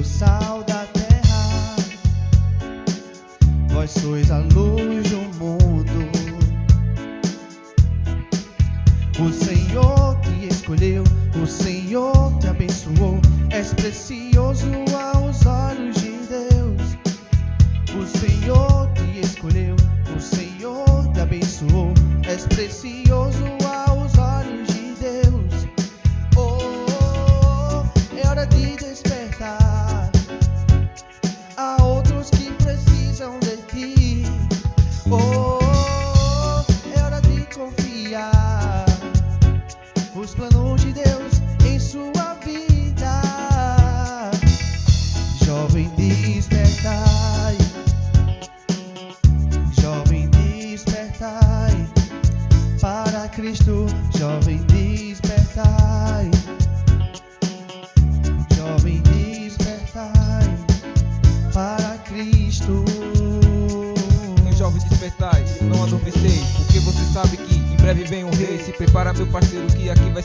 O sal da terra. Vós sois a luz do mundo. O Senhor te escolheu, o Senhor te abençoou. És precioso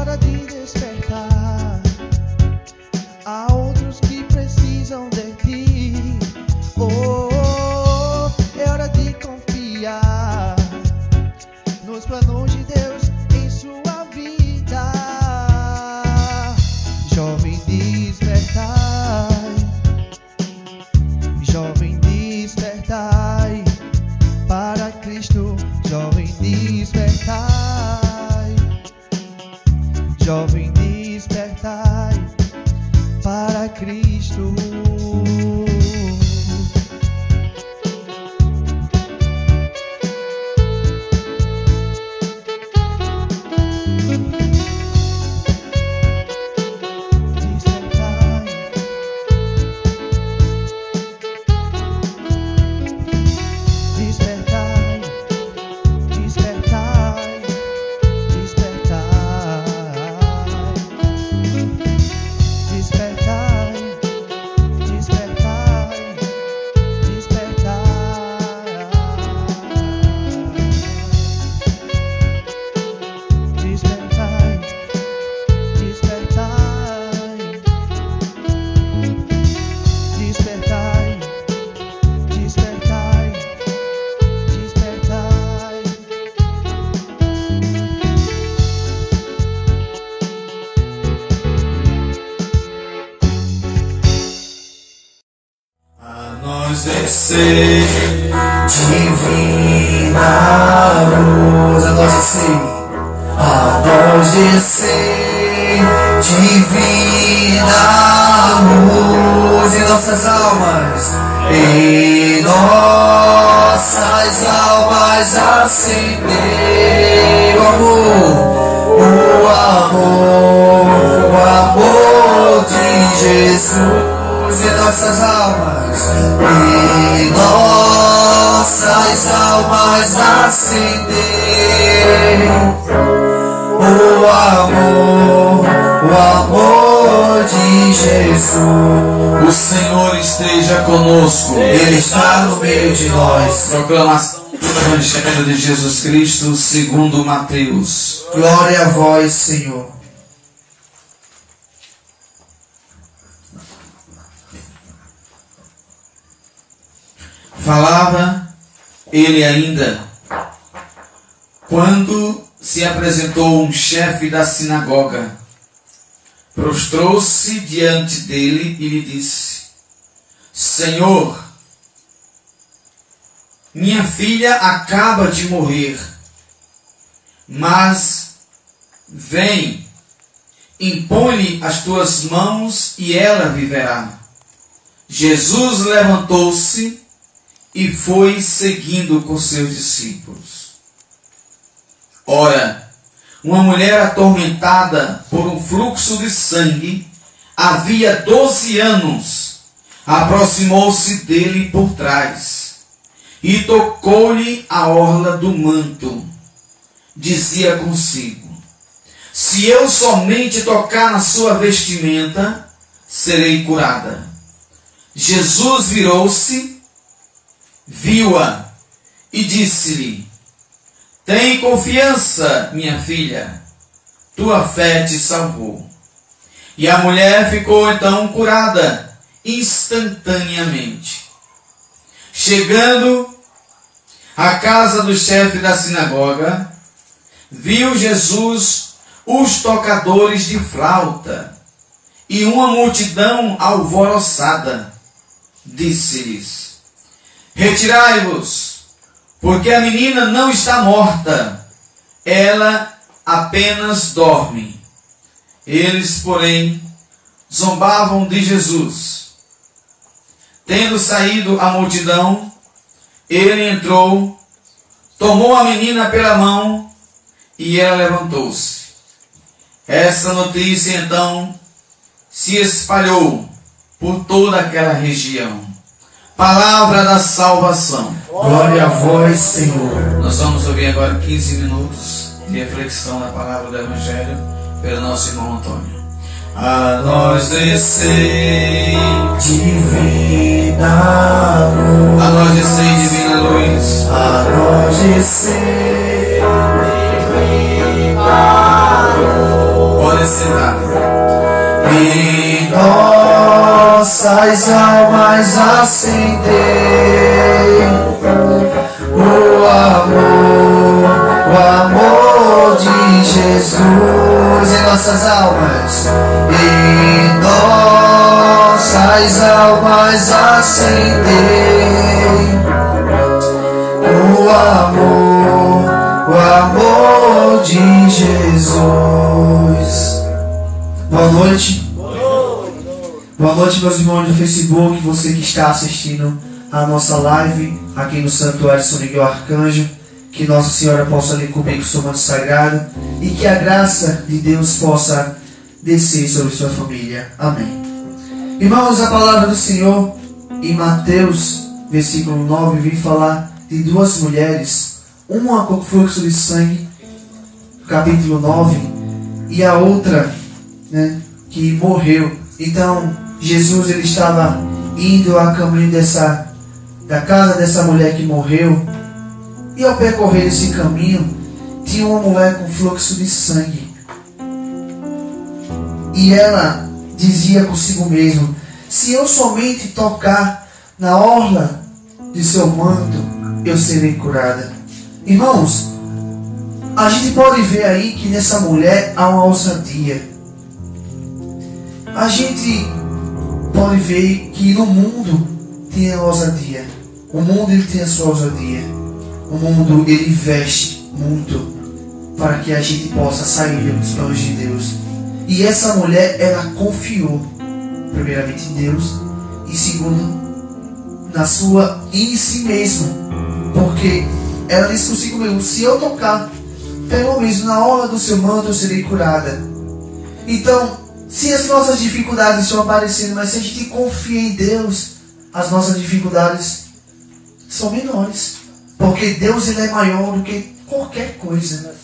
Hora de despertar. Divina luz, a nós descer, a nós descer divina luz em nossas almas, em nossas almas acender o amor, o amor, o amor de Jesus em nossas almas, em nossas almas acender o amor, o amor de Jesus. O Senhor esteja conosco. Ele está no meio de nós. Proclamação do Evangelho de Jesus Cristo segundo Mateus. Glória a vós, Senhor. Falava ele ainda quando se apresentou um chefe da sinagoga. Prostrou-se diante dele e lhe disse: Senhor, minha filha acaba de morrer, mas vem, impõe-lhe as tuas mãos e ela viverá. Jesus levantou-se e foi seguindo com seus discípulos. Ora, uma mulher atormentada por um fluxo de sangue, havia doze anos, aproximou-se dele por trás e tocou-lhe a orla do manto. Dizia consigo: Se eu somente tocar na sua vestimenta, serei curada. Jesus virou-se, viu-a e disse-lhe: Tem confiança, minha filha, tua fé te salvou. E a mulher ficou então curada instantaneamente. Chegando à casa do chefe da sinagoga, viu Jesus os tocadores de flauta e uma multidão alvoroçada. Disse-lhes: Retirai-vos, porque a menina não está morta, ela apenas dorme. Eles, porém, zombavam de Jesus. Tendo saído a multidão, ele entrou, tomou a menina pela mão e ela levantou-se. Essa notícia então se espalhou por toda aquela região. Palavra da salvação. Glória a vós, Senhor. Nós vamos ouvir agora 15 minutos de reflexão na palavra do Evangelho pelo nosso irmão Antônio. A nós descei, Divina luz, a nós descei, divina luz. a nós descer. Pode sentar. Em nossas almas acender o amor, o amor de Jesus em nossas almas, em nossas almas acender o amor, o amor de Jesus. Boa noite. Noite, meus irmãos do Facebook, você que está assistindo a nossa live aqui no Santuário São Miguel Arcanjo. Que Nossa Senhora possa lhe cobrir com o seu manto sagrado e que a graça de Deus possa descer sobre sua família. Amém. Irmãos, a palavra do Senhor em Mateus, versículo 9, vem falar de duas mulheres, uma com fluxo de sangue, capítulo 9, e a outra né, que morreu. Então, Jesus ele estava indo a caminho dessa da casa dessa mulher que morreu. E ao percorrer esse caminho, tinha uma mulher com fluxo de sangue. E ela dizia consigo mesma: Se eu somente tocar na orla de seu manto, eu serei curada. Irmãos, a gente pode ver aí que nessa mulher há uma ousadia. A gente pode ver que no mundo tem a ousadia. O mundo ele tem a sua ousadia. O mundo ele investe muito para que a gente possa sair dos planos de Deus. E essa mulher, ela confiou, primeiramente em Deus, e segundo, na sua, em si mesma. Porque ela disse consigo mesmo, se eu tocar, pelo menos na hora do seu manto eu serei curada. Então, se as nossas dificuldades estão aparecendo, mas se a gente confia em Deus, as nossas dificuldades são menores. Porque Deus ele é maior do que qualquer coisa.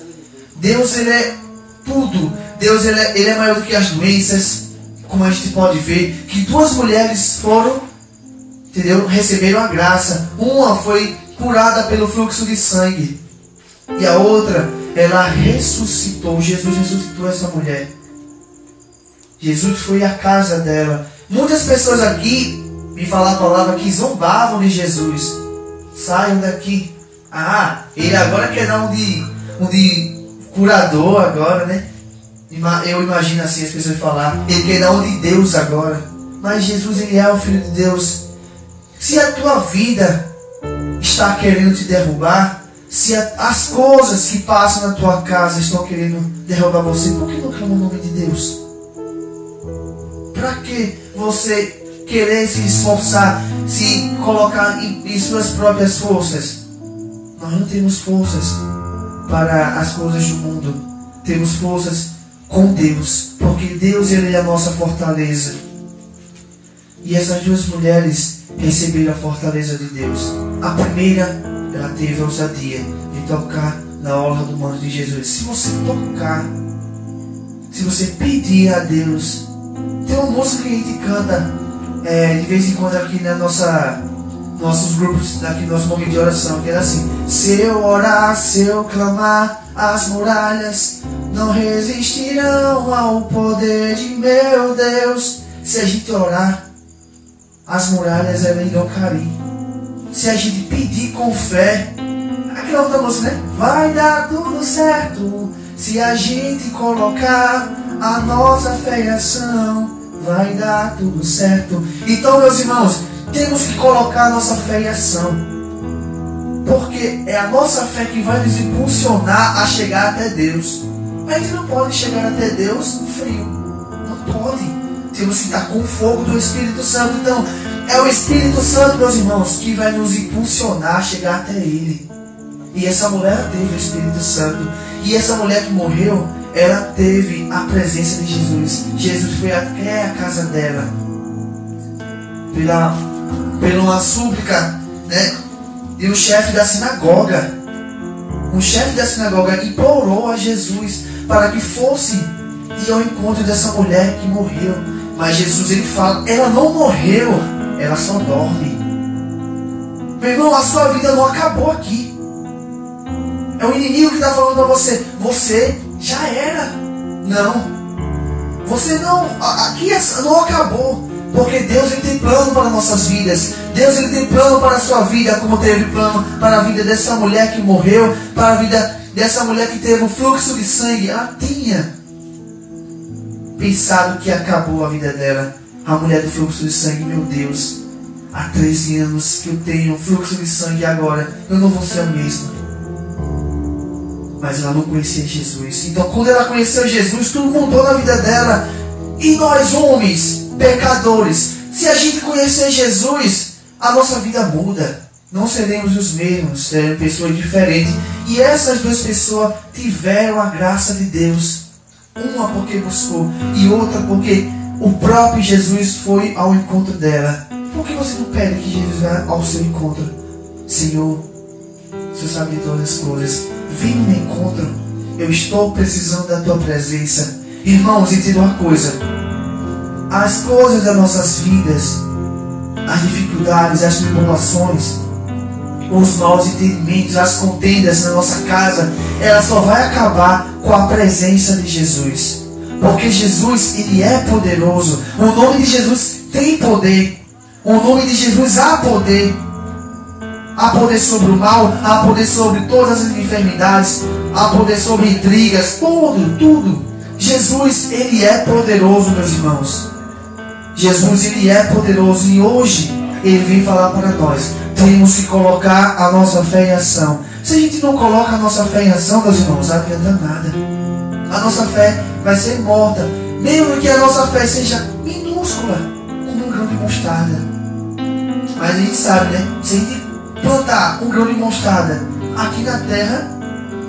Deus ele é tudo. Deus ele é, ele é maior do que as doenças. Como a gente pode ver, que duas mulheres foram, entendeu? Receberam a graça. Uma foi curada pelo fluxo de sangue. E a outra, ela ressuscitou. Jesus ressuscitou essa mulher. Jesus foi à casa dela. Muitas pessoas aqui me falar a palavra que zombavam de Jesus. Saiam daqui. Ah, ele agora quer dar um de, um de curador agora, né? Eu imagino assim as pessoas falar, ele quer dar um de Deus agora. Mas Jesus ele é o Filho de Deus. Se a tua vida está querendo te derrubar, se a, as coisas que passam na tua casa estão querendo derrubar você, por que não clama o nome de Deus? Para que você querer se esforçar, se colocar em, em suas próprias forças. Nós não temos forças para as coisas do mundo. Temos forças com Deus, porque Deus ele é a nossa fortaleza. E essas duas mulheres receberam a fortaleza de Deus. A primeira, ela teve a ousadia de tocar na orla do manto de Jesus. Se você tocar, se você pedir a Deus, tem uma música que a gente canta é, de vez em quando aqui na nossa nossos grupos aqui no nosso momento de oração, que era assim: se eu orar, se eu clamar, as muralhas não resistirão ao poder de meu Deus. Se a gente orar, as muralhas elas irão cair. Se a gente pedir com fé, aquela outra música, né? Vai dar tudo certo. Se a gente colocar a nossa fé em ação vai dar tudo certo. Então, meus irmãos, temos que colocar a nossa fé em ação. Porque é a nossa fé que vai nos impulsionar a chegar até Deus. Mas a gente não pode chegar até Deus frio. Não pode. Temos que estar com o fogo do Espírito Santo. Então, é o Espírito Santo, meus irmãos, que vai nos impulsionar a chegar até Ele. E essa mulher teve o Espírito Santo. E essa mulher que morreu, ela teve a presença de Jesus. Jesus foi até a casa dela. Pela, pela uma súplica, né? E o chefe da sinagoga, o chefe da sinagoga implorou a Jesus para que fosse ir ao encontro dessa mulher que morreu. Mas Jesus ele fala, ela não morreu, ela só dorme. Meu irmão, a sua vida não acabou aqui. É o inimigo que está falando para você. Você já era. Não. Você não. Aqui não acabou. Porque Deus ele tem plano para nossas vidas. Deus ele tem plano para a sua vida, como teve plano para a vida dessa mulher que morreu, para a vida dessa mulher que teve um fluxo de sangue. Ela tinha pensado que acabou a vida dela. A mulher do fluxo de sangue, meu Deus. Há 13 anos que eu tenho um fluxo de sangue agora. Eu não vou ser a mesma mas ela não conhecia Jesus. Então, quando ela conheceu Jesus, tudo mudou na vida dela. E nós, homens, pecadores, se a gente conhecer Jesus, a nossa vida muda. Não seremos os mesmos, seremos pessoas diferentes. E essas duas pessoas tiveram a graça de Deus. Uma porque buscou e outra porque o próprio Jesus foi ao encontro dela. Por que você não pede que Jesus vá ao seu encontro? Senhor, o Senhor sabe de todas. Vem me encontro. Eu estou precisando da tua presença. Irmãos, entenda uma coisa. As coisas das nossas vidas, as dificuldades, as tribulações, os maus entendimentos, as contendas na nossa casa, ela só vai acabar com a presença de Jesus. Porque Jesus, ele é poderoso. O nome de Jesus tem poder. O nome de Jesus há poder há poder sobre o mal, há poder sobre todas as enfermidades, há poder sobre intrigas, tudo, tudo. Jesus, ele é poderoso, meus irmãos. Jesus, ele é poderoso e hoje ele vem falar para nós. Temos que colocar a nossa fé em ação. Se a gente não coloca a nossa fé em ação, meus irmãos, não adianta nada. A nossa fé vai ser morta. Mesmo que a nossa fé seja minúscula, como um grão de mostarda. Mas a gente sabe, né? Se a gente plantar um grão de mostarda aqui na terra,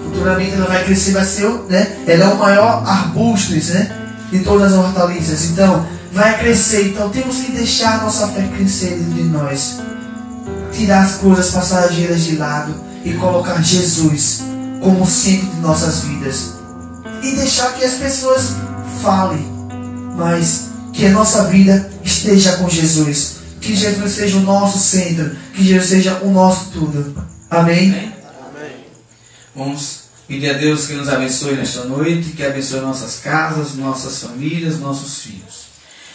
futuramente ela vai crescer, vai ser, né? Ela é o maior arbusto, né? De todas as hortaliças. Então, vai crescer. Então, temos que deixar nossa fé crescer dentro de nós. Tirar as coisas passageiras de lado e colocar Jesus como centro de nossas vidas. E deixar que as pessoas falem, mas que a nossa vida esteja com Jesus. Que Jesus seja o nosso centro, que Jesus seja o nosso tudo. Amém? Amém. Vamos pedir a Deus que nos abençoe nesta noite, que abençoe nossas casas, nossas famílias, nossos filhos.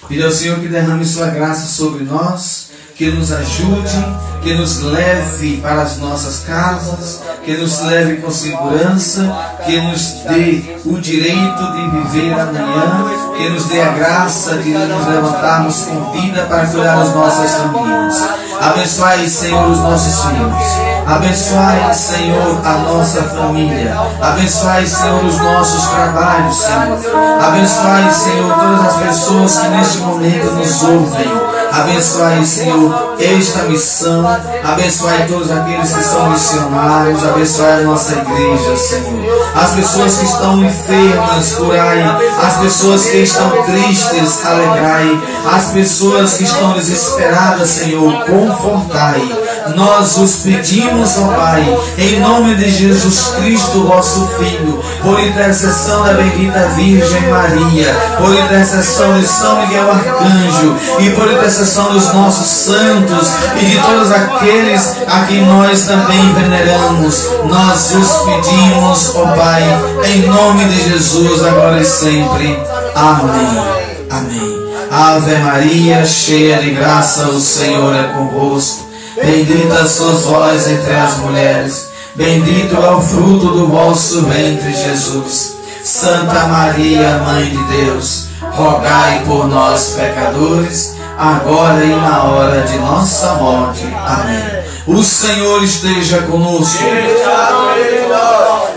Pedir ao Senhor que derrame sua graça sobre nós que nos ajude, que nos leve para as nossas casas, que nos leve com segurança, que nos dê o direito de viver amanhã, que nos dê a graça de nos levantarmos com vida para cuidar das nossas famílias. Abençoai, Senhor, os nossos filhos. Abençoai, Senhor, a nossa família. Abençoai, Senhor, os nossos trabalhos, Senhor. Abençoai, Senhor, todas as pessoas que neste momento nos ouvem. Abençoai, Senhor, esta missão. Abençoai todos aqueles que são missionários. Abençoai a nossa igreja, Senhor. As pessoas que estão enfermas, curai. As pessoas que estão tristes, alegrai. As pessoas que estão desesperadas, Senhor, confortai. Nós os pedimos, ó Pai, em nome de Jesus Cristo, vosso Filho, por intercessão da bendita Virgem Maria, por intercessão de São Miguel Arcanjo e por intercessão dos nossos santos e de todos aqueles a quem nós também veneramos, nós os pedimos, ó Pai, em nome de Jesus, agora e sempre. Amém. Amém. Ave Maria, cheia de graça, o Senhor é convosco. Bendita sois vós entre as mulheres, bendito é o fruto do vosso ventre, Jesus. Santa Maria, Mãe de Deus, rogai por nós, pecadores, agora e na hora de nossa morte. Amém. O Senhor esteja conosco.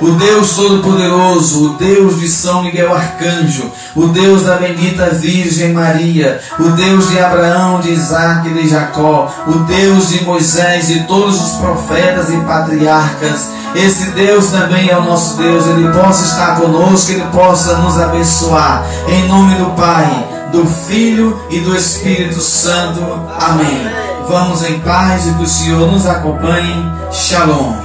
O Deus Todo-Poderoso, o Deus de São Miguel Arcanjo, o Deus da bendita Virgem Maria, o Deus de Abraão, de Isaac e de Jacó, o Deus de Moisés, de todos os profetas e patriarcas. Esse Deus também é o nosso Deus, ele possa estar conosco, ele possa nos abençoar. Em nome do Pai, do Filho e do Espírito Santo. Amém. Vamos em paz e que o Senhor nos acompanhe. Shalom.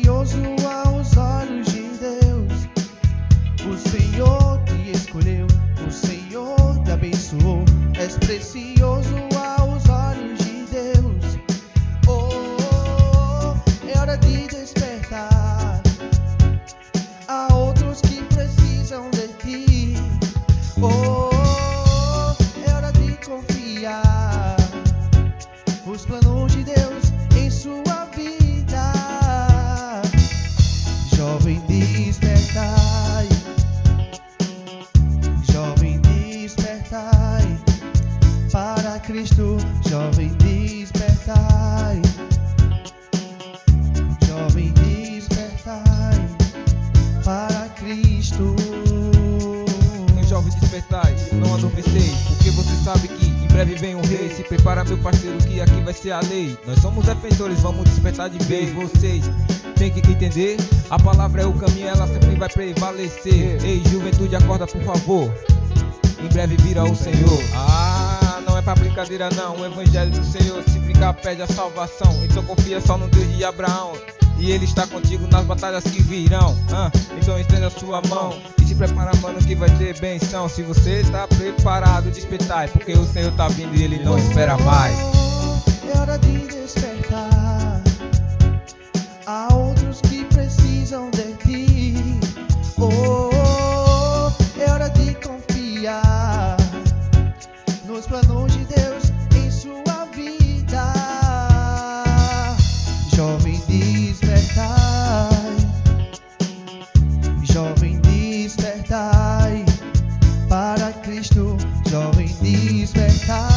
ser a lei. Nós somos defensores, vamos despertar de vez. Vocês têm que entender: a palavra é o caminho, ela sempre vai prevalecer. Ei, juventude, acorda por favor. Em breve virá o Senhor. Ah, não é pra brincadeira, não. O evangelho do Senhor, se brincar, pede a salvação. Então confia só no Deus de Abraão. E ele está contigo nas batalhas que virão. Ah, então estenda a sua mão e se prepara, mano, que vai ter benção. Se você está preparado, despertai, porque o Senhor tá vindo e ele não espera mais. Hora de despertar. Há outros que precisam de ti. Oh, é hora de confiar nos planos de Deus em sua vida. Jovem despertai, jovem despertai para Cristo. Jovem despertai,